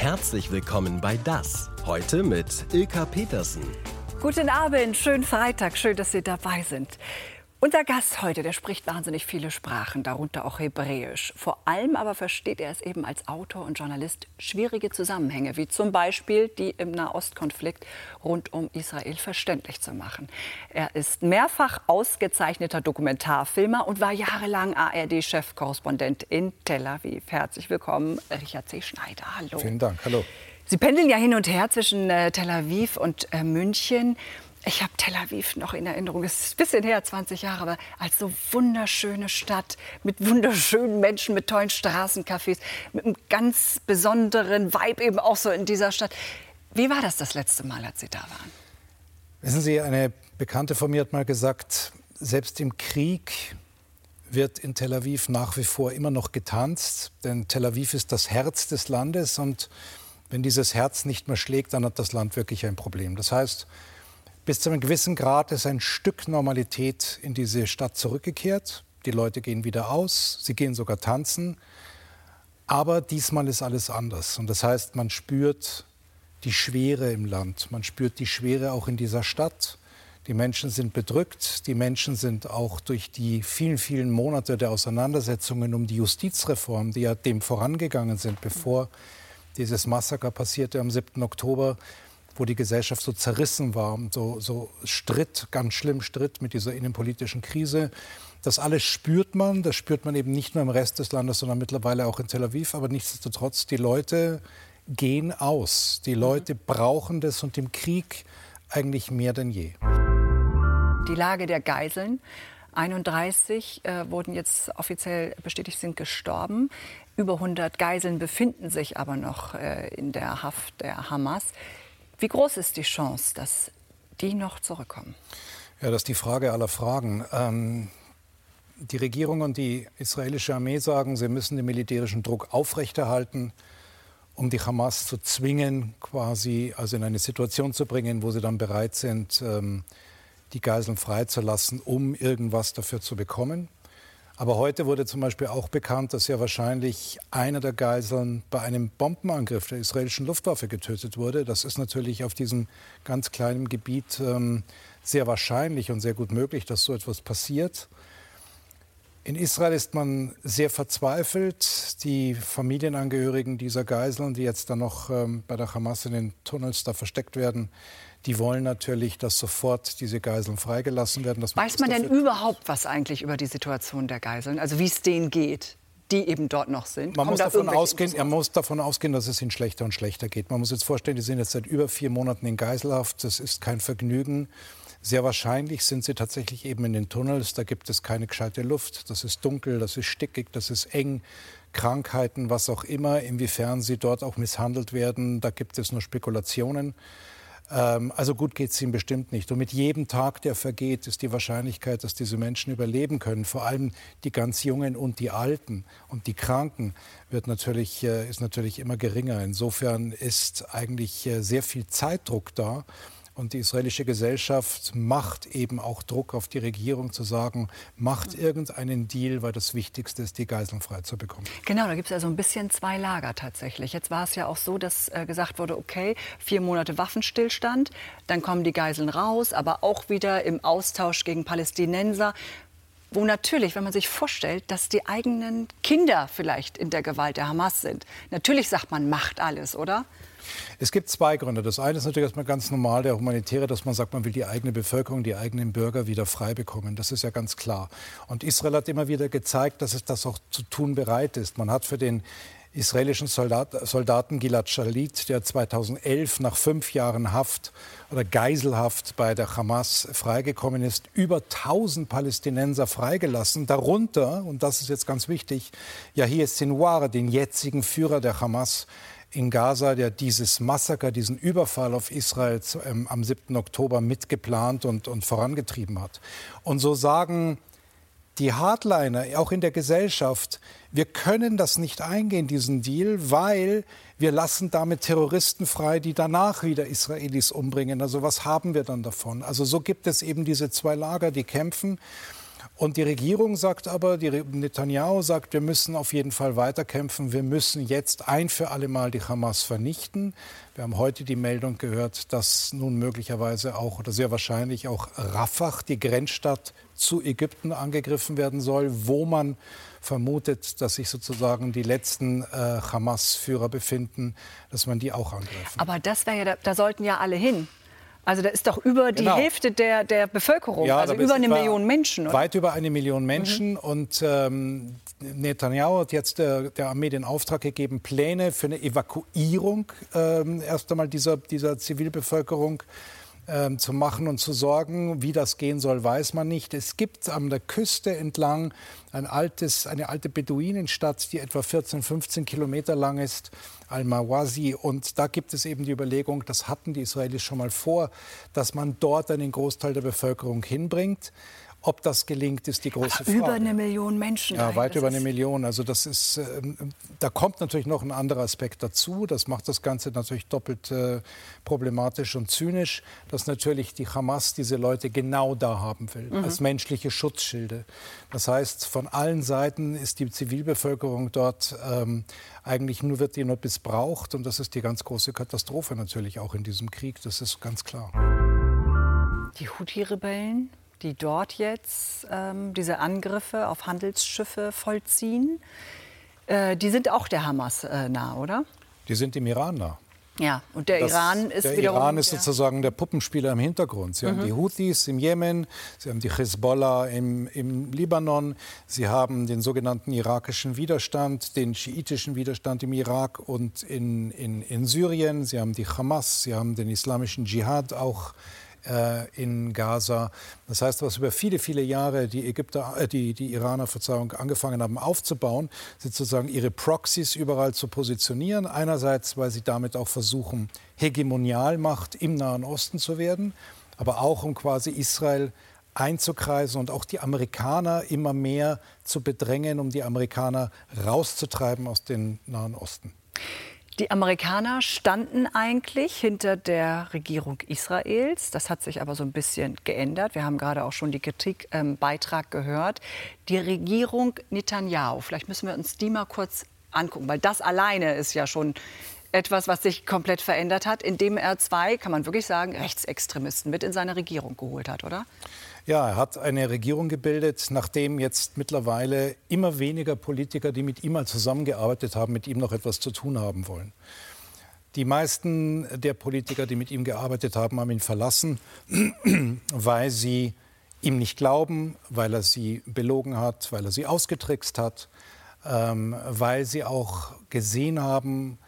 Herzlich willkommen bei Das. Heute mit Ilka Petersen. Guten Abend, schönen Freitag, schön, dass Sie dabei sind. Unser Gast heute, der spricht wahnsinnig viele Sprachen, darunter auch Hebräisch. Vor allem aber versteht er es eben als Autor und Journalist schwierige Zusammenhänge, wie zum Beispiel die im Nahostkonflikt rund um Israel verständlich zu machen. Er ist mehrfach ausgezeichneter Dokumentarfilmer und war jahrelang ARD-Chefkorrespondent in Tel Aviv. Herzlich willkommen, Richard C. Schneider. Hallo. Vielen Dank. Hallo. Sie pendeln ja hin und her zwischen äh, Tel Aviv und äh, München. Ich habe Tel Aviv noch in Erinnerung. Es ist ein bisschen her, 20 Jahre, aber als so wunderschöne Stadt mit wunderschönen Menschen, mit tollen Straßencafés, mit einem ganz besonderen Vibe eben auch so in dieser Stadt. Wie war das das letzte Mal, als Sie da waren? Wissen Sie, eine Bekannte von mir hat mal gesagt, selbst im Krieg wird in Tel Aviv nach wie vor immer noch getanzt, denn Tel Aviv ist das Herz des Landes und wenn dieses Herz nicht mehr schlägt, dann hat das Land wirklich ein Problem. Das heißt, bis zu einem gewissen Grad ist ein Stück Normalität in diese Stadt zurückgekehrt. Die Leute gehen wieder aus, sie gehen sogar tanzen. Aber diesmal ist alles anders. Und das heißt, man spürt die Schwere im Land, man spürt die Schwere auch in dieser Stadt. Die Menschen sind bedrückt, die Menschen sind auch durch die vielen, vielen Monate der Auseinandersetzungen um die Justizreform, die ja dem vorangegangen sind, bevor dieses Massaker passierte am 7. Oktober, wo die Gesellschaft so zerrissen war, so, so stritt, ganz schlimm stritt mit dieser innenpolitischen Krise. Das alles spürt man, das spürt man eben nicht nur im Rest des Landes, sondern mittlerweile auch in Tel Aviv. Aber nichtsdestotrotz, die Leute gehen aus. Die Leute brauchen das und im Krieg eigentlich mehr denn je. Die Lage der Geiseln. 31 äh, wurden jetzt offiziell bestätigt, sind gestorben. Über 100 Geiseln befinden sich aber noch äh, in der Haft der Hamas. Wie groß ist die Chance, dass die noch zurückkommen? Ja, das ist die Frage aller Fragen. Ähm, die Regierung und die israelische Armee sagen, sie müssen den militärischen Druck aufrechterhalten, um die Hamas zu zwingen, quasi also in eine Situation zu bringen, wo sie dann bereit sind, ähm, die Geiseln freizulassen, um irgendwas dafür zu bekommen. Aber heute wurde zum Beispiel auch bekannt, dass ja wahrscheinlich einer der Geiseln bei einem Bombenangriff der israelischen Luftwaffe getötet wurde. Das ist natürlich auf diesem ganz kleinen Gebiet ähm, sehr wahrscheinlich und sehr gut möglich, dass so etwas passiert. In Israel ist man sehr verzweifelt. Die Familienangehörigen dieser Geiseln, die jetzt dann noch ähm, bei der Hamas in den Tunnels da versteckt werden, die wollen natürlich, dass sofort diese Geiseln freigelassen werden. Weiß man denn überhaupt was eigentlich über die Situation der Geiseln? Also wie es denen geht? die eben dort noch sind. Man muss, da davon ausgehen, man muss davon ausgehen, dass es ihnen schlechter und schlechter geht. Man muss jetzt vorstellen, die sind jetzt seit über vier Monaten in Geiselhaft. Das ist kein Vergnügen. Sehr wahrscheinlich sind sie tatsächlich eben in den Tunnels. Da gibt es keine gescheite Luft. Das ist dunkel, das ist stickig, das ist eng. Krankheiten, was auch immer. Inwiefern sie dort auch misshandelt werden, da gibt es nur Spekulationen. Ähm, also gut geht es ihnen bestimmt nicht. Und mit jedem Tag, der vergeht, ist die Wahrscheinlichkeit, dass diese Menschen überleben können, vor allem die ganz Jungen und die Alten und die Kranken, wird natürlich, äh, ist natürlich immer geringer. Insofern ist eigentlich äh, sehr viel Zeitdruck da. Und die israelische Gesellschaft macht eben auch Druck auf die Regierung zu sagen, macht irgendeinen Deal, weil das Wichtigste ist, die Geiseln frei zu bekommen. Genau, da gibt es ja so ein bisschen zwei Lager tatsächlich. Jetzt war es ja auch so, dass äh, gesagt wurde, okay, vier Monate Waffenstillstand, dann kommen die Geiseln raus, aber auch wieder im Austausch gegen Palästinenser wo natürlich, wenn man sich vorstellt, dass die eigenen Kinder vielleicht in der Gewalt der Hamas sind. Natürlich sagt man, macht alles, oder? Es gibt zwei Gründe. Das eine ist natürlich erstmal ganz normal, der humanitäre, dass man sagt, man will die eigene Bevölkerung, die eigenen Bürger wieder frei bekommen. Das ist ja ganz klar. Und Israel hat immer wieder gezeigt, dass es das auch zu tun bereit ist. Man hat für den israelischen Soldat, Soldaten Gilad Shalit, der 2011 nach fünf Jahren Haft oder Geiselhaft bei der Hamas freigekommen ist, über 1000 Palästinenser freigelassen. Darunter, und das ist jetzt ganz wichtig, Yahya Sinwar, den jetzigen Führer der Hamas, in Gaza, der dieses Massaker, diesen Überfall auf Israel ähm, am 7. Oktober mitgeplant und, und vorangetrieben hat. Und so sagen die Hardliner, auch in der Gesellschaft, wir können das nicht eingehen, diesen Deal, weil wir lassen damit Terroristen frei, die danach wieder Israelis umbringen. Also was haben wir dann davon? Also so gibt es eben diese zwei Lager, die kämpfen. Und die Regierung sagt aber, die Netanyahu sagt, wir müssen auf jeden Fall weiterkämpfen. Wir müssen jetzt ein für alle Mal die Hamas vernichten. Wir haben heute die Meldung gehört, dass nun möglicherweise auch oder sehr wahrscheinlich auch Rafah, die Grenzstadt zu Ägypten, angegriffen werden soll, wo man vermutet, dass sich sozusagen die letzten äh, Hamas-Führer befinden, dass man die auch angreift. Aber das wäre ja, da, da sollten ja alle hin. Also da ist doch über die genau. Hälfte der, der Bevölkerung, ja, also über eine Million Menschen. Oder? Weit über eine Million Menschen. Mhm. Und ähm, Netanyahu hat jetzt der, der, Armee den Auftrag gegeben, Pläne für eine Evakuierung ähm, erst einmal dieser, dieser Zivilbevölkerung ähm, zu machen und zu sorgen. Wie das gehen soll, weiß man nicht. Es gibt an der Küste entlang ein altes, eine alte Beduinenstadt, die etwa 14, 15 Kilometer lang ist, Al-Mawazi. Und da gibt es eben die Überlegung, das hatten die Israelis schon mal vor, dass man dort einen Großteil der Bevölkerung hinbringt. Ob das gelingt, ist die große Frage. Über eine Million Menschen. Ja, weit über eine Million. Also das ist, äh, da kommt natürlich noch ein anderer Aspekt dazu. Das macht das Ganze natürlich doppelt äh, problematisch und zynisch, dass natürlich die Hamas diese Leute genau da haben will, mhm. als menschliche Schutzschilde. Das heißt, von allen Seiten ist die Zivilbevölkerung dort ähm, eigentlich nur wird die nur missbraucht und das ist die ganz große Katastrophe natürlich auch in diesem Krieg. Das ist ganz klar. Die Houthi-Rebellen die dort jetzt ähm, diese Angriffe auf Handelsschiffe vollziehen, äh, die sind auch der Hamas äh, nah, oder? Die sind dem Iran nah. Ja, und der das, Iran ist der wiederum... Iran ist sozusagen der Puppenspieler im Hintergrund. Sie mhm. haben die Houthis im Jemen, Sie haben die Hezbollah im, im Libanon, Sie haben den sogenannten irakischen Widerstand, den schiitischen Widerstand im Irak und in, in, in Syrien, Sie haben die Hamas, Sie haben den islamischen Dschihad auch äh, in Gaza. Das heißt, was über viele, viele Jahre die Ägypter, äh, die, die Iraner, Verzeihung, angefangen haben aufzubauen, sind sozusagen ihre Proxys überall zu positionieren. Einerseits, weil sie damit auch versuchen, Hegemonialmacht im Nahen Osten zu werden, aber auch um quasi Israel einzukreisen und auch die Amerikaner immer mehr zu bedrängen, um die Amerikaner rauszutreiben aus dem Nahen Osten. Die Amerikaner standen eigentlich hinter der Regierung Israels. Das hat sich aber so ein bisschen geändert. Wir haben gerade auch schon die Kritikbeitrag ähm, gehört. Die Regierung Netanyahu, vielleicht müssen wir uns die mal kurz angucken, weil das alleine ist ja schon etwas, was sich komplett verändert hat, indem er zwei, kann man wirklich sagen, Rechtsextremisten mit in seine Regierung geholt hat, oder? Ja, er hat eine Regierung gebildet, nachdem jetzt mittlerweile immer weniger Politiker, die mit ihm mal zusammengearbeitet haben, mit ihm noch etwas zu tun haben wollen. Die meisten der Politiker, die mit ihm gearbeitet haben, haben ihn verlassen, weil sie ihm nicht glauben, weil er sie belogen hat, weil er sie ausgetrickst hat, ähm, weil sie auch gesehen haben,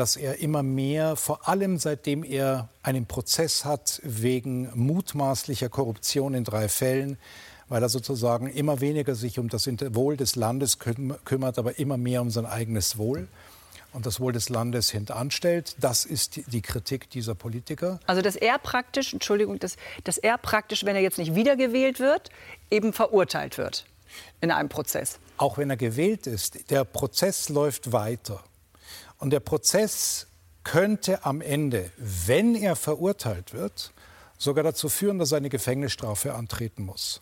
dass er immer mehr, vor allem seitdem er einen Prozess hat wegen mutmaßlicher Korruption in drei Fällen, weil er sozusagen immer weniger sich um das Wohl des Landes kümmert, aber immer mehr um sein eigenes Wohl und das Wohl des Landes hintanstellt. Das ist die Kritik dieser Politiker. Also dass er praktisch, Entschuldigung, dass, dass er praktisch, wenn er jetzt nicht wiedergewählt wird, eben verurteilt wird in einem Prozess. Auch wenn er gewählt ist, der Prozess läuft weiter. Und der Prozess könnte am Ende, wenn er verurteilt wird, sogar dazu führen, dass er eine Gefängnisstrafe antreten muss.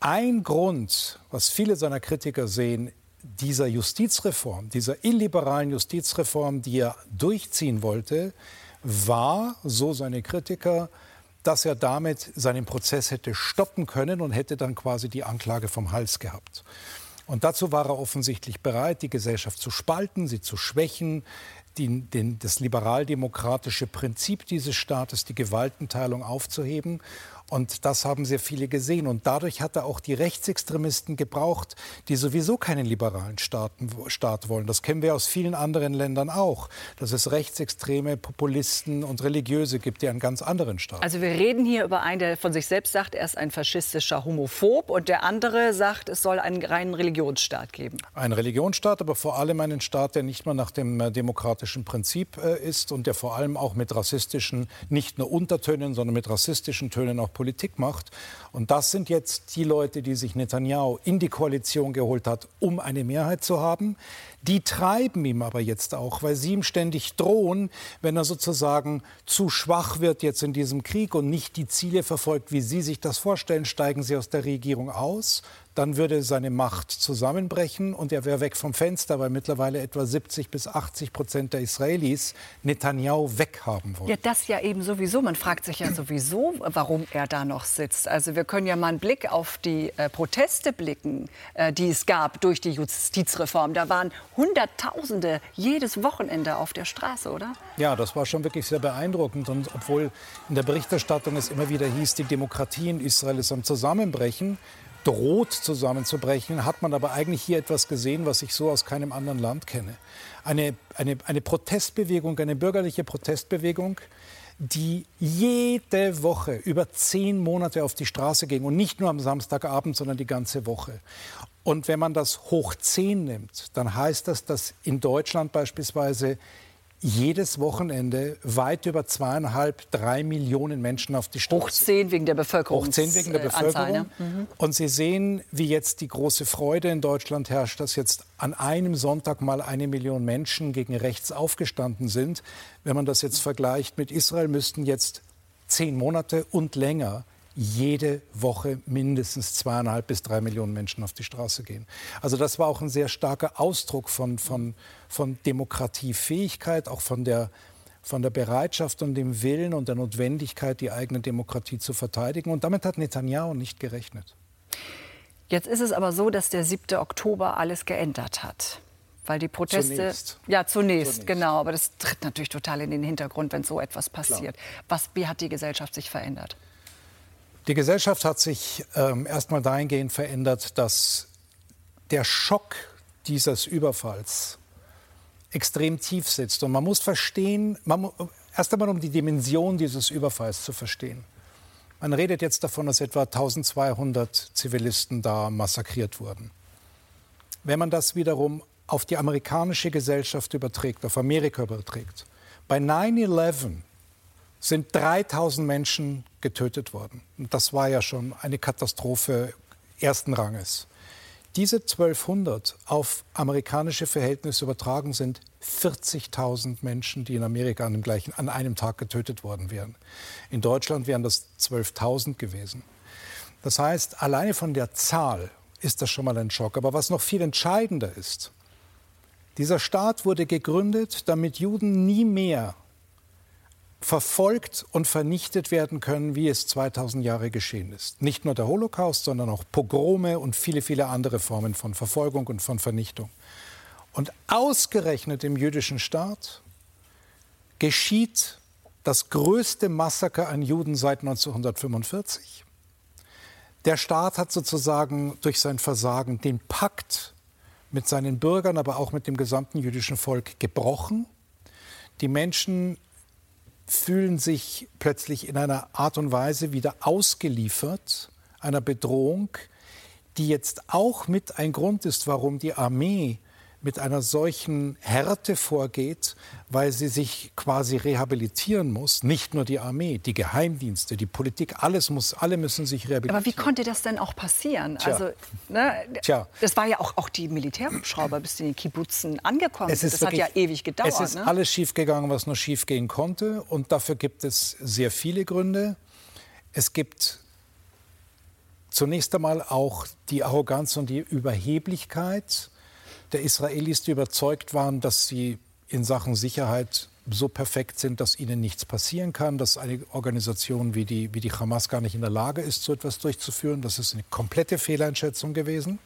Ein Grund, was viele seiner Kritiker sehen, dieser Justizreform, dieser illiberalen Justizreform, die er durchziehen wollte, war, so seine Kritiker, dass er damit seinen Prozess hätte stoppen können und hätte dann quasi die Anklage vom Hals gehabt. Und dazu war er offensichtlich bereit, die Gesellschaft zu spalten, sie zu schwächen, die, den, das liberaldemokratische Prinzip dieses Staates, die Gewaltenteilung aufzuheben. Und das haben sehr viele gesehen. Und dadurch hat er auch die Rechtsextremisten gebraucht, die sowieso keinen liberalen Staaten, Staat wollen. Das kennen wir aus vielen anderen Ländern auch, dass es rechtsextreme Populisten und Religiöse gibt, die einen ganz anderen Staat. Also wir reden hier über einen, der von sich selbst sagt, er ist ein faschistischer Homophob und der andere sagt, es soll einen reinen Religionsstaat geben. Ein Religionsstaat, aber vor allem einen Staat, der nicht mehr nach dem äh, demokratischen Prinzip äh, ist und der vor allem auch mit rassistischen, nicht nur Untertönen, sondern mit rassistischen Tönen auch Politik macht. Und das sind jetzt die Leute, die sich Netanyahu in die Koalition geholt hat, um eine Mehrheit zu haben. Die treiben ihm aber jetzt auch, weil sie ihm ständig drohen, wenn er sozusagen zu schwach wird jetzt in diesem Krieg und nicht die Ziele verfolgt, wie sie sich das vorstellen, steigen sie aus der Regierung aus dann würde seine Macht zusammenbrechen und er wäre weg vom Fenster, weil mittlerweile etwa 70 bis 80 Prozent der Israelis Netanyahu weghaben wollen. Ja, das ja eben sowieso. Man fragt sich ja sowieso, warum er da noch sitzt. Also wir können ja mal einen Blick auf die äh, Proteste blicken, äh, die es gab durch die Justizreform. Da waren Hunderttausende jedes Wochenende auf der Straße, oder? Ja, das war schon wirklich sehr beeindruckend. Und obwohl in der Berichterstattung es immer wieder hieß, die Demokratie in Israel ist am Zusammenbrechen, droht zusammenzubrechen, hat man aber eigentlich hier etwas gesehen, was ich so aus keinem anderen Land kenne. Eine, eine, eine Protestbewegung, eine bürgerliche Protestbewegung, die jede Woche über zehn Monate auf die Straße ging und nicht nur am Samstagabend, sondern die ganze Woche. Und wenn man das hoch zehn nimmt, dann heißt das, dass in Deutschland beispielsweise jedes Wochenende weit über zweieinhalb, drei Millionen Menschen auf die Straße. Hoch zehn wegen der Bevölkerung. Hoch zehn wegen der Bevölkerung. Ne? Mhm. Und Sie sehen, wie jetzt die große Freude in Deutschland herrscht, dass jetzt an einem Sonntag mal eine Million Menschen gegen rechts aufgestanden sind. Wenn man das jetzt vergleicht mit Israel, müssten jetzt zehn Monate und länger jede Woche mindestens zweieinhalb bis drei Millionen Menschen auf die Straße gehen. Also das war auch ein sehr starker Ausdruck von, von, von Demokratiefähigkeit, auch von der, von der Bereitschaft und dem Willen und der Notwendigkeit, die eigene Demokratie zu verteidigen. Und damit hat Netanyahu nicht gerechnet. Jetzt ist es aber so, dass der 7. Oktober alles geändert hat. Weil die Proteste. Zunächst. Ja, zunächst, zunächst, genau. Aber das tritt natürlich total in den Hintergrund, wenn so etwas passiert. Was, wie hat die Gesellschaft sich verändert? Die Gesellschaft hat sich ähm, erstmal dahingehend verändert, dass der Schock dieses Überfalls extrem tief sitzt. Und man muss verstehen, man, erst einmal um die Dimension dieses Überfalls zu verstehen. Man redet jetzt davon, dass etwa 1200 Zivilisten da massakriert wurden. Wenn man das wiederum auf die amerikanische Gesellschaft überträgt, auf Amerika überträgt, bei 9-11 sind 3000 Menschen getötet worden. Und das war ja schon eine Katastrophe ersten Ranges. Diese 1200 auf amerikanische Verhältnisse übertragen sind 40.000 Menschen, die in Amerika an, dem gleichen, an einem Tag getötet worden wären. In Deutschland wären das 12.000 gewesen. Das heißt, alleine von der Zahl ist das schon mal ein Schock. Aber was noch viel entscheidender ist, dieser Staat wurde gegründet, damit Juden nie mehr verfolgt und vernichtet werden können, wie es 2000 Jahre geschehen ist. Nicht nur der Holocaust, sondern auch Pogrome und viele, viele andere Formen von Verfolgung und von Vernichtung. Und ausgerechnet im jüdischen Staat geschieht das größte Massaker an Juden seit 1945. Der Staat hat sozusagen durch sein Versagen den Pakt mit seinen Bürgern, aber auch mit dem gesamten jüdischen Volk gebrochen. Die Menschen fühlen sich plötzlich in einer Art und Weise wieder ausgeliefert einer Bedrohung, die jetzt auch mit ein Grund ist, warum die Armee mit einer solchen Härte vorgeht, weil sie sich quasi rehabilitieren muss. Nicht nur die Armee, die Geheimdienste, die Politik, alles muss, alle müssen sich rehabilitieren. Aber wie konnte das denn auch passieren? Tja. Also, ne, Tja. das war ja auch, auch die Militärhubschrauber bis in die Kibbutzen angekommen. Es ist das wirklich, hat ja ewig gedauert. Es ist ne? alles schiefgegangen, was nur schiefgehen konnte. Und dafür gibt es sehr viele Gründe. Es gibt zunächst einmal auch die Arroganz und die Überheblichkeit der Israelis, die überzeugt waren, dass sie in Sachen Sicherheit so perfekt sind, dass ihnen nichts passieren kann, dass eine Organisation wie die, wie die Hamas gar nicht in der Lage ist, so etwas durchzuführen. Das ist eine komplette Fehleinschätzung gewesen.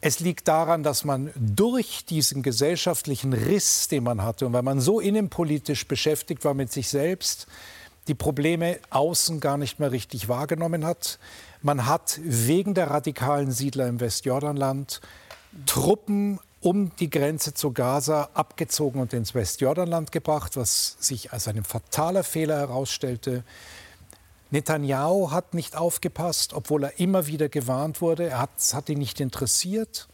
Es liegt daran, dass man durch diesen gesellschaftlichen Riss, den man hatte, und weil man so innenpolitisch beschäftigt war mit sich selbst, die Probleme außen gar nicht mehr richtig wahrgenommen hat. Man hat wegen der radikalen Siedler im Westjordanland Truppen um die Grenze zu Gaza abgezogen und ins Westjordanland gebracht, was sich als ein fataler Fehler herausstellte. Netanyahu hat nicht aufgepasst, obwohl er immer wieder gewarnt wurde. Er hat, es hat ihn nicht interessiert.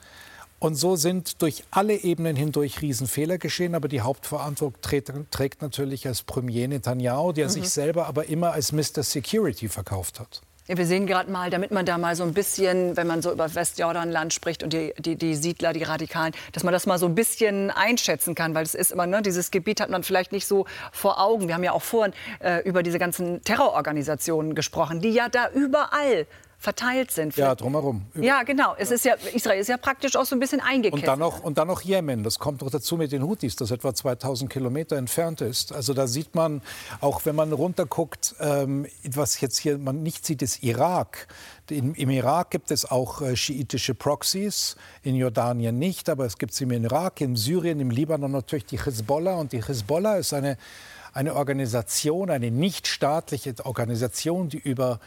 Und so sind durch alle Ebenen hindurch Riesenfehler geschehen. Aber die Hauptverantwortung trägt, trägt natürlich als Premier Netanyahu, der mhm. sich selber aber immer als Mr. Security verkauft hat. Ja, wir sehen gerade mal, damit man da mal so ein bisschen, wenn man so über Westjordanland spricht und die, die, die, Siedler, die Radikalen, dass man das mal so ein bisschen einschätzen kann, weil es ist immer, ne, dieses Gebiet hat man vielleicht nicht so vor Augen. Wir haben ja auch vorhin äh, über diese ganzen Terrororganisationen gesprochen, die ja da überall verteilt sind. Ja, drumherum. Ja, genau. Es ist ja, Israel ist ja praktisch auch so ein bisschen eingekesselt. Und dann, noch, und dann noch Jemen. Das kommt noch dazu mit den Houthis, das etwa 2000 Kilometer entfernt ist. Also da sieht man, auch wenn man runterguckt, ähm, was jetzt hier man nicht sieht, ist Irak. Im, Im, Irak gibt es auch äh, schiitische Proxys, in Jordanien nicht, aber es gibt sie im Irak, in Syrien, im Libanon natürlich die Hezbollah. Und die Hezbollah ist eine, eine Organisation, eine nichtstaatliche Organisation, die über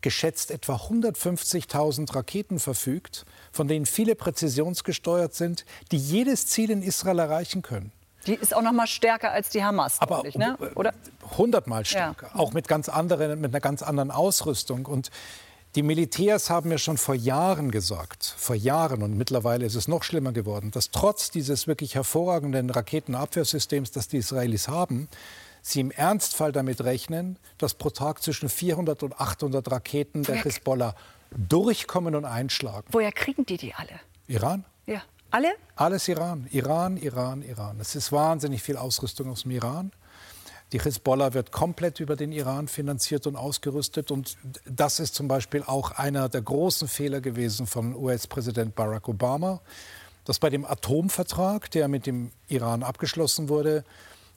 geschätzt etwa 150.000 Raketen verfügt, von denen viele präzisionsgesteuert sind, die jedes Ziel in Israel erreichen können. Die ist auch noch mal stärker als die Hamas, aber ne? oder hundertmal stärker, ja. auch mit ganz anderen, mit einer ganz anderen Ausrüstung und die Militärs haben mir schon vor Jahren gesagt, vor Jahren und mittlerweile ist es noch schlimmer geworden, dass trotz dieses wirklich hervorragenden Raketenabwehrsystems, das die Israelis haben, Sie im Ernstfall damit rechnen, dass pro Tag zwischen 400 und 800 Raketen der Hezbollah durchkommen und einschlagen. Woher kriegen die die alle? Iran. Ja. Alle? Alles Iran. Iran, Iran, Iran. Es ist wahnsinnig viel Ausrüstung aus dem Iran. Die Hezbollah wird komplett über den Iran finanziert und ausgerüstet. Und das ist zum Beispiel auch einer der großen Fehler gewesen von US-Präsident Barack Obama, dass bei dem Atomvertrag, der mit dem Iran abgeschlossen wurde,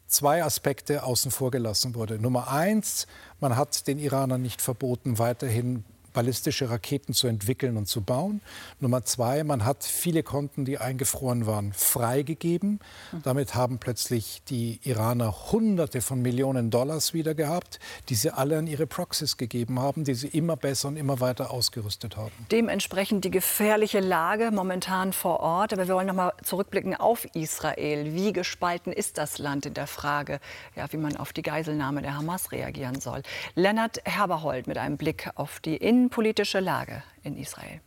zwei Aspekte außen vor gelassen wurde. Nummer eins, man hat den Iranern nicht verboten, weiterhin ballistische Raketen zu entwickeln und zu bauen. Nummer zwei, man hat viele Konten, die eingefroren waren, freigegeben. Damit haben plötzlich die Iraner Hunderte von Millionen Dollars wieder gehabt, die sie alle an ihre Proxys gegeben haben, die sie immer besser und immer weiter ausgerüstet haben. Dementsprechend die gefährliche Lage momentan vor Ort. Aber wir wollen noch mal zurückblicken auf Israel. Wie gespalten ist das Land in der Frage, ja, wie man auf die Geiselnahme der Hamas reagieren soll? Lennart Herberhold mit einem Blick auf die in innenpolitische Lage in Israel.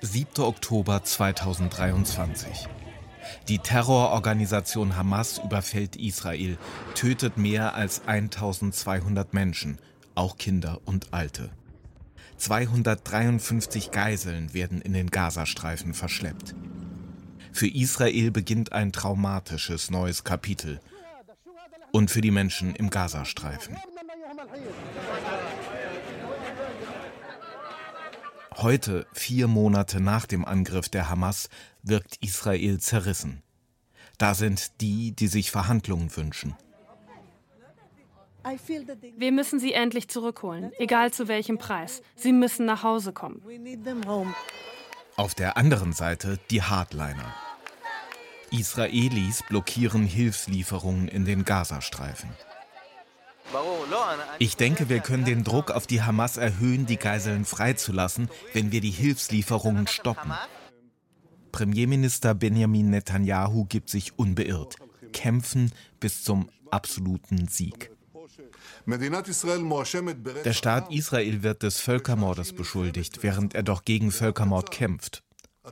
7. Oktober 2023. Die Terrororganisation Hamas überfällt Israel, tötet mehr als 1200 Menschen, auch Kinder und Alte. 253 Geiseln werden in den Gazastreifen verschleppt. Für Israel beginnt ein traumatisches neues Kapitel. Und für die Menschen im Gazastreifen. Heute, vier Monate nach dem Angriff der Hamas, wirkt Israel zerrissen. Da sind die, die sich Verhandlungen wünschen. Wir müssen sie endlich zurückholen, egal zu welchem Preis. Sie müssen nach Hause kommen. Auf der anderen Seite die Hardliner. Israelis blockieren Hilfslieferungen in den Gazastreifen. Ich denke, wir können den Druck auf die Hamas erhöhen, die Geiseln freizulassen, wenn wir die Hilfslieferungen stoppen. Premierminister Benjamin Netanyahu gibt sich unbeirrt. Kämpfen bis zum absoluten Sieg. Der Staat Israel wird des Völkermordes beschuldigt, während er doch gegen Völkermord kämpft.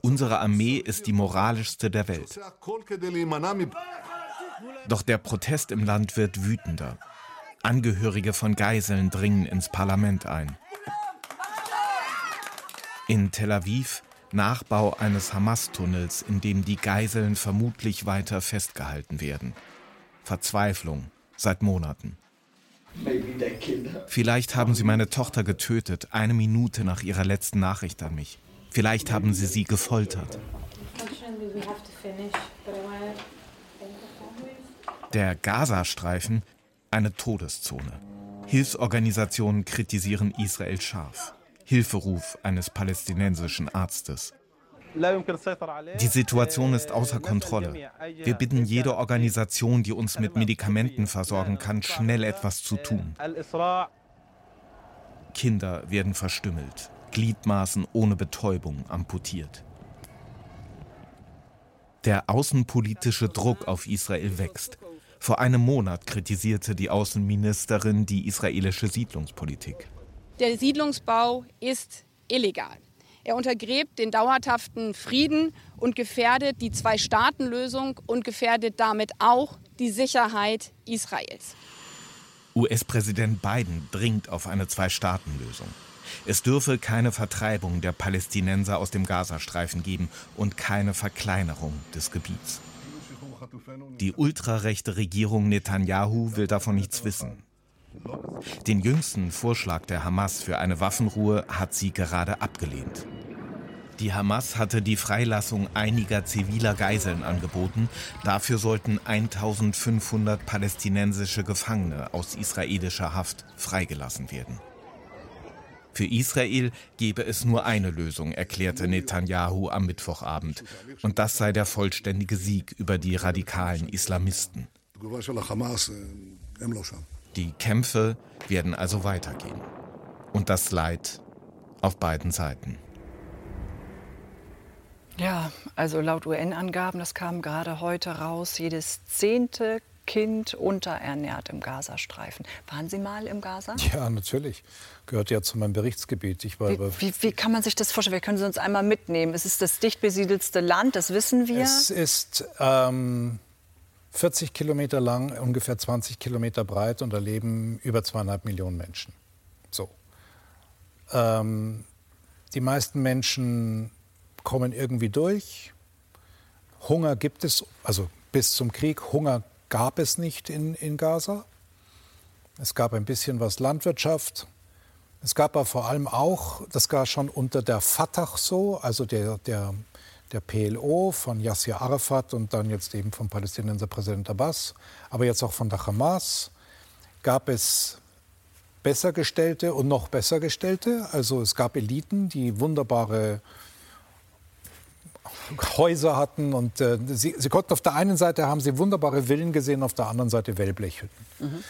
Unsere Armee ist die moralischste der Welt. Doch der Protest im Land wird wütender. Angehörige von Geiseln dringen ins Parlament ein. In Tel Aviv Nachbau eines Hamas-Tunnels, in dem die Geiseln vermutlich weiter festgehalten werden. Verzweiflung seit Monaten. Vielleicht haben sie meine Tochter getötet, eine Minute nach ihrer letzten Nachricht an mich. Vielleicht haben sie sie gefoltert. Der Gazastreifen eine Todeszone. Hilfsorganisationen kritisieren Israel scharf. Hilferuf eines palästinensischen Arztes. Die Situation ist außer Kontrolle. Wir bitten jede Organisation, die uns mit Medikamenten versorgen kann, schnell etwas zu tun. Kinder werden verstümmelt, Gliedmaßen ohne Betäubung amputiert. Der außenpolitische Druck auf Israel wächst. Vor einem Monat kritisierte die Außenministerin die israelische Siedlungspolitik. Der Siedlungsbau ist illegal. Er untergräbt den dauerhaften Frieden und gefährdet die Zwei-Staaten-Lösung und gefährdet damit auch die Sicherheit Israels. US-Präsident Biden dringt auf eine Zwei-Staaten-Lösung. Es dürfe keine Vertreibung der Palästinenser aus dem Gazastreifen geben und keine Verkleinerung des Gebiets. Die ultrarechte Regierung Netanyahu will davon nichts wissen. Den jüngsten Vorschlag der Hamas für eine Waffenruhe hat sie gerade abgelehnt. Die Hamas hatte die Freilassung einiger ziviler Geiseln angeboten. Dafür sollten 1500 palästinensische Gefangene aus israelischer Haft freigelassen werden. Für Israel gebe es nur eine Lösung, erklärte Netanyahu am Mittwochabend. Und das sei der vollständige Sieg über die radikalen Islamisten. Die Kämpfe werden also weitergehen. Und das Leid auf beiden Seiten. Ja, also laut UN-Angaben, das kam gerade heute raus, jedes zehnte Kind unterernährt im Gazastreifen. Waren Sie mal im Gaza? Ja, natürlich. Gehört ja zu meinem Berichtsgebiet. Ich war wie, wie, wie, kann man sich das vorstellen? Wir können Sie uns einmal mitnehmen. Es ist das dicht besiedelste Land, das wissen wir. Es ist ähm, 40 Kilometer lang, ungefähr 20 Kilometer breit und da leben über zweieinhalb Millionen Menschen. So. Ähm, die meisten Menschen kommen irgendwie durch. Hunger gibt es, also bis zum Krieg, Hunger gab es nicht in, in Gaza. Es gab ein bisschen was Landwirtschaft. Es gab aber vor allem auch, das war schon unter der Fatah so, also der, der, der PLO von Yasser Arafat und dann jetzt eben vom Palästinenser Präsident Abbas, aber jetzt auch von der Hamas, gab es besser gestellte und noch besser gestellte. Also es gab Eliten, die wunderbare Häuser hatten und äh, sie, sie, konnten auf der einen Seite haben sie wunderbare Villen gesehen, auf der anderen Seite Wellblechhütten. Mhm.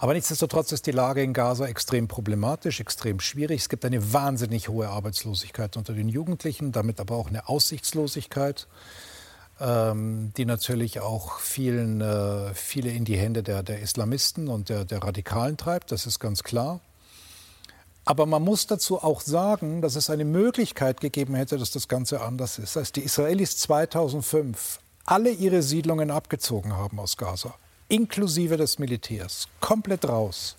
Aber nichtsdestotrotz ist die Lage in Gaza extrem problematisch, extrem schwierig. Es gibt eine wahnsinnig hohe Arbeitslosigkeit unter den Jugendlichen, damit aber auch eine Aussichtslosigkeit, ähm, die natürlich auch vielen, äh, viele in die Hände der, der Islamisten und der, der Radikalen treibt. Das ist ganz klar. Aber man muss dazu auch sagen, dass es eine Möglichkeit gegeben hätte, dass das Ganze anders ist. Als die Israelis 2005 alle ihre Siedlungen abgezogen haben aus Gaza, inklusive des Militärs, komplett raus,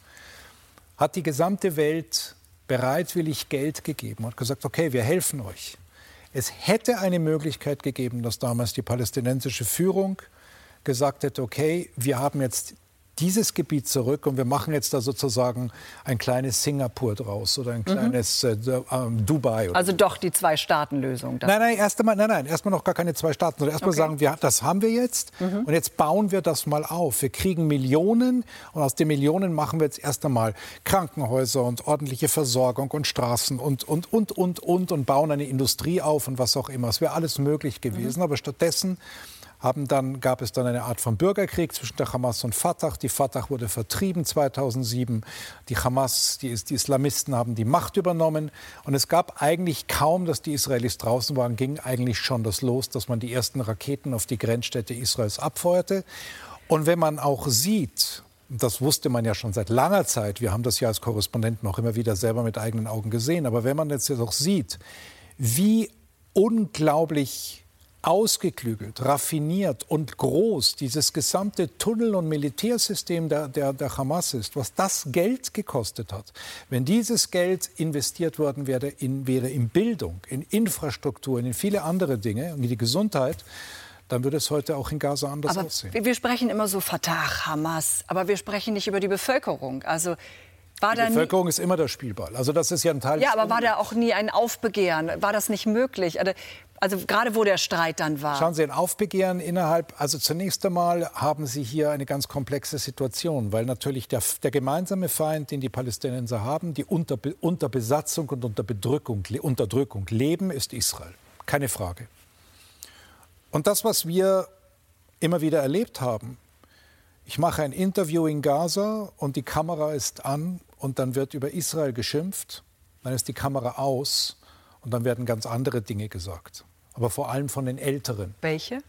hat die gesamte Welt bereitwillig Geld gegeben und gesagt, okay, wir helfen euch. Es hätte eine Möglichkeit gegeben, dass damals die palästinensische Führung gesagt hätte, okay, wir haben jetzt dieses Gebiet zurück und wir machen jetzt da sozusagen ein kleines Singapur draus oder ein mhm. kleines mhm. äh, ähm, Dubai. also doch die Zwei-Staaten-Lösung. Nein, nein, erst einmal, nein, nein, erstmal noch gar keine zwei Staaten, sondern erstmal okay. sagen wir, das haben wir jetzt mhm. und jetzt bauen wir das mal auf. Wir kriegen Millionen und aus den Millionen machen wir jetzt erst einmal Krankenhäuser und ordentliche Versorgung und Straßen und, und, und, und, und und bauen eine Industrie auf und was auch immer. Es wäre alles möglich gewesen, mhm. aber stattdessen haben dann, gab es dann eine Art von Bürgerkrieg zwischen der Hamas und Fatah. Die Fatah wurde vertrieben 2007. Die Hamas, die, die Islamisten haben die Macht übernommen. Und es gab eigentlich kaum, dass die Israelis draußen waren, ging eigentlich schon das los, dass man die ersten Raketen auf die Grenzstädte Israels abfeuerte. Und wenn man auch sieht, das wusste man ja schon seit langer Zeit, wir haben das ja als Korrespondenten auch immer wieder selber mit eigenen Augen gesehen, aber wenn man jetzt auch sieht, wie unglaublich ausgeklügelt, raffiniert und groß dieses gesamte Tunnel- und Militärsystem der, der, der Hamas ist, was das Geld gekostet hat, wenn dieses Geld investiert worden wäre in, wäre in Bildung, in Infrastruktur, in viele andere Dinge in die Gesundheit, dann würde es heute auch in Gaza anders aber aussehen. Wir sprechen immer so Fatah, Hamas, aber wir sprechen nicht über die Bevölkerung. Also war die Bevölkerung ist immer der Spielball. Also das ist ja ein Teil. Ja, aber war da auch nie ein Aufbegehren? War das nicht möglich? Also, also gerade wo der Streit dann war. Schauen Sie, ein Aufbegehren innerhalb, also zunächst einmal haben Sie hier eine ganz komplexe Situation, weil natürlich der, der gemeinsame Feind, den die Palästinenser haben, die unter, unter Besatzung und unter Bedrückung, Unterdrückung leben, ist Israel. Keine Frage. Und das, was wir immer wieder erlebt haben, ich mache ein Interview in Gaza und die Kamera ist an und dann wird über Israel geschimpft, dann ist die Kamera aus und dann werden ganz andere Dinge gesagt aber vor allem von den Älteren. Welche?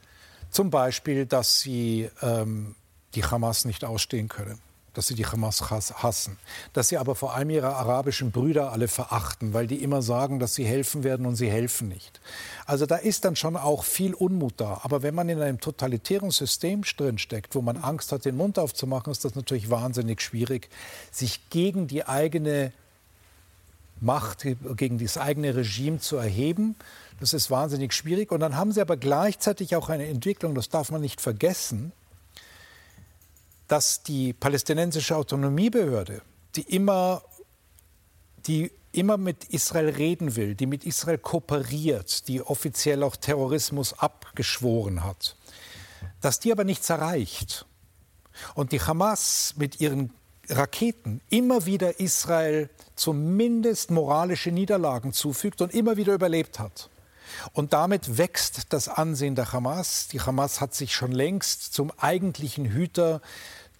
Zum Beispiel, dass sie ähm, die Hamas nicht ausstehen können. dass sie die Hamas hassen, dass sie aber vor allem ihre arabischen Brüder alle verachten, weil die immer sagen, dass sie helfen werden und sie helfen nicht. Also da ist dann schon auch viel Unmut da. Aber wenn man in einem totalitären System drinsteckt, wo man Angst hat, den Mund aufzumachen, ist das natürlich wahnsinnig schwierig, sich gegen die eigene Macht, gegen das eigene Regime zu erheben. Das ist wahnsinnig schwierig. Und dann haben sie aber gleichzeitig auch eine Entwicklung, das darf man nicht vergessen, dass die palästinensische Autonomiebehörde, die immer, die immer mit Israel reden will, die mit Israel kooperiert, die offiziell auch Terrorismus abgeschworen hat, dass die aber nichts erreicht. Und die Hamas mit ihren Raketen immer wieder Israel zumindest moralische Niederlagen zufügt und immer wieder überlebt hat. Und damit wächst das Ansehen der Hamas. Die Hamas hat sich schon längst zum eigentlichen Hüter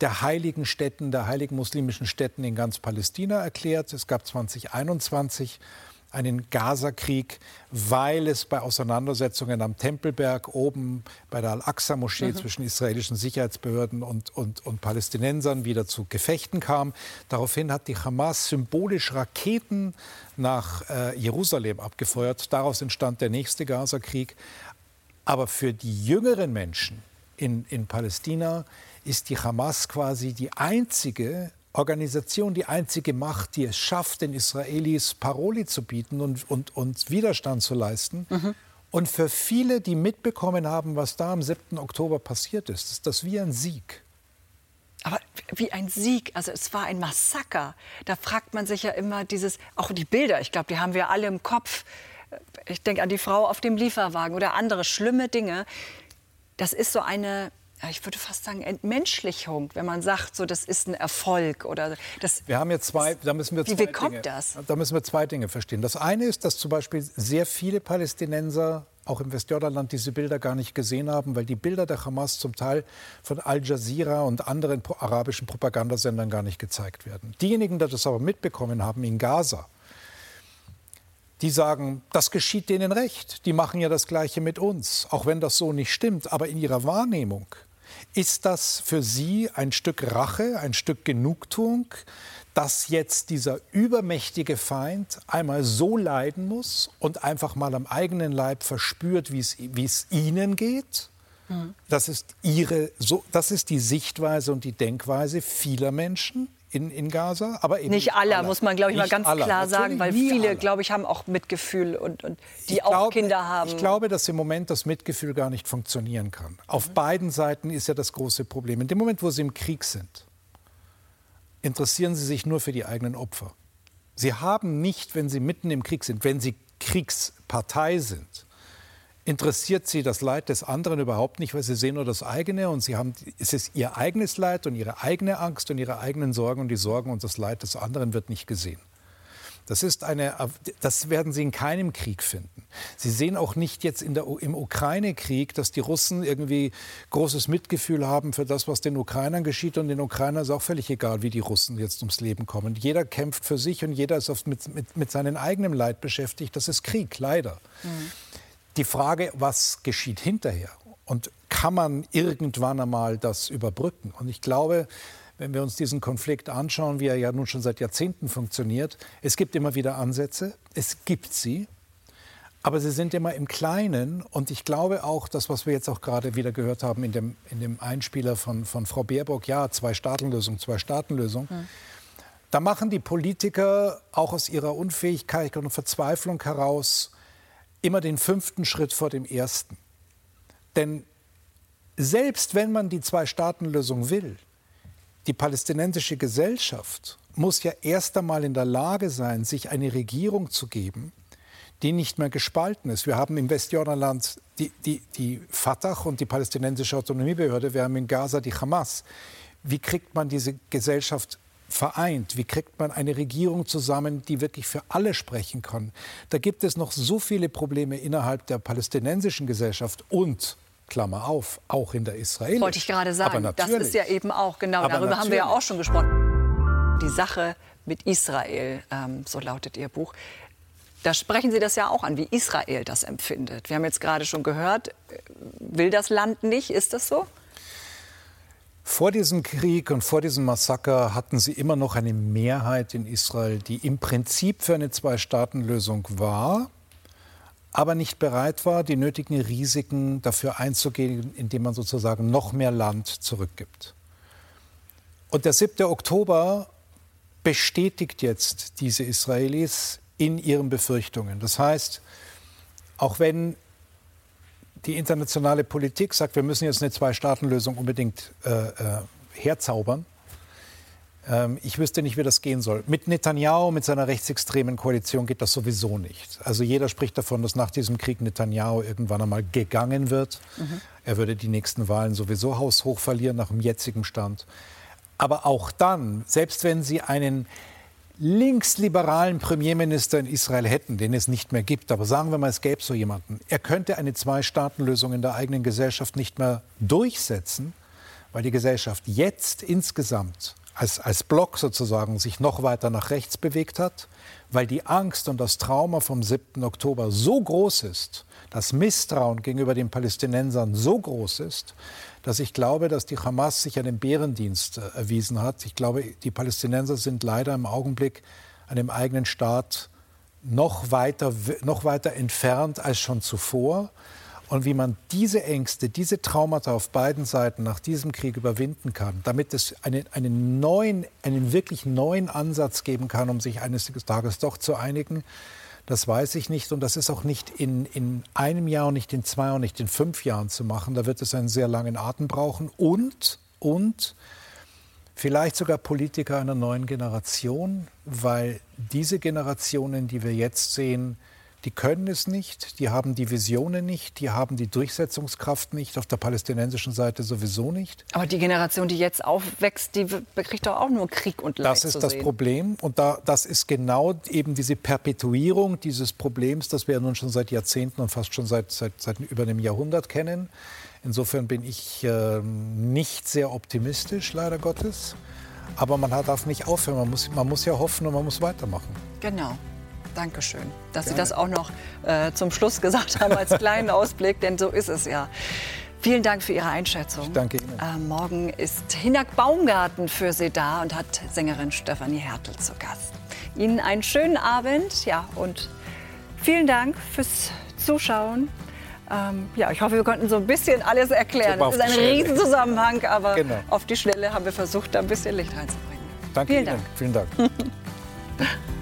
der heiligen Städten, der heiligen muslimischen Städten in ganz Palästina erklärt. Es gab 2021 einen Gazakrieg, weil es bei Auseinandersetzungen am Tempelberg oben bei der Al-Aqsa-Moschee mhm. zwischen israelischen Sicherheitsbehörden und, und, und Palästinensern wieder zu Gefechten kam. Daraufhin hat die Hamas symbolisch Raketen nach äh, Jerusalem abgefeuert. Daraus entstand der nächste Gazakrieg. Aber für die jüngeren Menschen in, in Palästina ist die Hamas quasi die einzige Organisation, die einzige Macht, die es schafft, den Israelis Paroli zu bieten und, und, und Widerstand zu leisten. Mhm. Und für viele, die mitbekommen haben, was da am 7. Oktober passiert ist, ist das wie ein Sieg. Aber wie ein Sieg, also es war ein Massaker. Da fragt man sich ja immer dieses, auch die Bilder, ich glaube, die haben wir alle im Kopf. Ich denke an die Frau auf dem Lieferwagen oder andere schlimme Dinge. Das ist so eine ich würde fast sagen, Entmenschlichung, wenn man sagt, so, das ist ein Erfolg oder das. Wir haben jetzt zwei, da müssen wir zwei wie, wie kommt Dinge, das? Da müssen wir zwei Dinge verstehen. Das eine ist, dass zum Beispiel sehr viele Palästinenser auch im Westjordanland diese Bilder gar nicht gesehen haben, weil die Bilder der Hamas zum Teil von Al Jazeera und anderen arabischen Propagandasendern gar nicht gezeigt werden. Diejenigen, die das aber mitbekommen haben in Gaza, die sagen, das geschieht denen recht. Die machen ja das Gleiche mit uns, auch wenn das so nicht stimmt. Aber in ihrer Wahrnehmung ist das für Sie ein Stück Rache, ein Stück Genugtuung, dass jetzt dieser übermächtige Feind einmal so leiden muss und einfach mal am eigenen Leib verspürt, wie es, Ihnen geht? Mhm. Das, ist ihre, so, das ist die Sichtweise und die Denkweise vieler Menschen in, in Gaza, aber eben nicht alle, muss man glaube ich nicht mal ganz aller. klar sagen, weil viele, glaube ich, haben auch Mitgefühl und, und die ich auch glaube, Kinder haben. Ich glaube, dass im Moment das Mitgefühl gar nicht funktionieren kann. Auf mhm. beiden Seiten ist ja das große Problem. In dem Moment, wo sie im Krieg sind, interessieren sie sich nur für die eigenen Opfer. Sie haben nicht, wenn sie mitten im Krieg sind, wenn sie Kriegspartei sind, interessiert sie das Leid des anderen überhaupt nicht, weil sie sehen nur das eigene und sie haben, es ist ihr eigenes Leid und ihre eigene Angst und ihre eigenen Sorgen und die Sorgen und das Leid des anderen wird nicht gesehen. Das, ist eine, das werden Sie in keinem Krieg finden. Sie sehen auch nicht jetzt der, im Ukraine-Krieg, dass die Russen irgendwie großes Mitgefühl haben für das, was den Ukrainern geschieht. Und den Ukrainern ist auch völlig egal, wie die Russen jetzt ums Leben kommen. Jeder kämpft für sich und jeder ist oft mit, mit, mit seinem eigenen Leid beschäftigt. Das ist Krieg, leider. Mhm die Frage, was geschieht hinterher und kann man irgendwann einmal das überbrücken? Und ich glaube, wenn wir uns diesen Konflikt anschauen, wie er ja nun schon seit Jahrzehnten funktioniert, es gibt immer wieder Ansätze, es gibt sie, aber sie sind immer im Kleinen. Und ich glaube auch, das, was wir jetzt auch gerade wieder gehört haben in dem, in dem Einspieler von, von Frau Baerbock, ja, Zwei-Staaten-Lösung, Zwei-Staaten-Lösung. Mhm. Da machen die Politiker auch aus ihrer Unfähigkeit und Verzweiflung heraus immer den fünften Schritt vor dem ersten. Denn selbst wenn man die Zwei-Staaten-Lösung will, die palästinensische Gesellschaft muss ja erst einmal in der Lage sein, sich eine Regierung zu geben, die nicht mehr gespalten ist. Wir haben im Westjordanland die, die, die Fatah und die palästinensische Autonomiebehörde, wir haben in Gaza die Hamas. Wie kriegt man diese Gesellschaft vereint? Wie kriegt man eine Regierung zusammen, die wirklich für alle sprechen kann? Da gibt es noch so viele Probleme innerhalb der palästinensischen Gesellschaft und Klammer auf, auch in der israelischen. Wollte ich gerade sagen. das ist ja eben auch, genau, darüber natürlich. haben wir ja auch schon gesprochen. Die Sache mit Israel, ähm, so lautet Ihr Buch. Da sprechen Sie das ja auch an, wie Israel das empfindet. Wir haben jetzt gerade schon gehört, will das Land nicht, ist das so? Vor diesem Krieg und vor diesem Massaker hatten sie immer noch eine Mehrheit in Israel, die im Prinzip für eine Zwei-Staaten-Lösung war, aber nicht bereit war, die nötigen Risiken dafür einzugehen, indem man sozusagen noch mehr Land zurückgibt. Und der 7. Oktober bestätigt jetzt diese Israelis in ihren Befürchtungen. Das heißt, auch wenn die internationale Politik sagt, wir müssen jetzt eine Zwei-Staaten-Lösung unbedingt äh, äh, herzaubern, ähm, ich wüsste nicht, wie das gehen soll. Mit Netanyahu, mit seiner rechtsextremen Koalition geht das sowieso nicht. Also jeder spricht davon, dass nach diesem Krieg Netanyahu irgendwann einmal gegangen wird. Mhm. Er würde die nächsten Wahlen sowieso haushoch verlieren nach dem jetzigen Stand. Aber auch dann, selbst wenn sie einen linksliberalen Premierminister in Israel hätten, den es nicht mehr gibt, aber sagen wir mal, es gäbe so jemanden, er könnte eine Zwei-Staaten-Lösung in der eigenen Gesellschaft nicht mehr durchsetzen, weil die Gesellschaft jetzt insgesamt als, als Block sozusagen sich noch weiter nach rechts bewegt hat, weil die Angst und das Trauma vom 7. Oktober so groß ist, das Misstrauen gegenüber den Palästinensern so groß ist, dass ich glaube, dass die Hamas sich einen Bärendienst äh, erwiesen hat. Ich glaube, die Palästinenser sind leider im Augenblick an dem eigenen Staat noch weiter, noch weiter entfernt als schon zuvor. Und wie man diese Ängste, diese Traumata auf beiden Seiten nach diesem Krieg überwinden kann, damit es einen, einen, neuen, einen wirklich neuen Ansatz geben kann, um sich eines Tages doch zu einigen, das weiß ich nicht. Und das ist auch nicht in, in einem Jahr und nicht in zwei und nicht in fünf Jahren zu machen. Da wird es einen sehr langen Atem brauchen. Und, und vielleicht sogar Politiker einer neuen Generation, weil diese Generationen, die wir jetzt sehen, die können es nicht, die haben die Visionen nicht, die haben die Durchsetzungskraft nicht, auf der palästinensischen Seite sowieso nicht. Aber die Generation, die jetzt aufwächst, die kriegt doch auch nur Krieg und Leid Das ist das Problem und da, das ist genau eben diese Perpetuierung dieses Problems, das wir ja nun schon seit Jahrzehnten und fast schon seit, seit, seit über einem Jahrhundert kennen. Insofern bin ich äh, nicht sehr optimistisch, leider Gottes. Aber man darf nicht aufhören, man muss, man muss ja hoffen und man muss weitermachen. Genau. Dankeschön, dass Gerne. Sie das auch noch äh, zum Schluss gesagt haben als kleinen Ausblick, denn so ist es ja. Vielen Dank für Ihre Einschätzung. Ich danke Ihnen. Äh, morgen ist Hinak Baumgarten für Sie da und hat Sängerin Stefanie Hertel zu Gast. Ihnen einen schönen Abend ja, und vielen Dank fürs Zuschauen. Ähm, ja, ich hoffe, wir konnten so ein bisschen alles erklären. Es ist ein Riesenzusammenhang, aber genau. auf die Schnelle haben wir versucht, da ein bisschen Licht reinzubringen. Danke vielen Ihnen. Dank. Vielen Dank.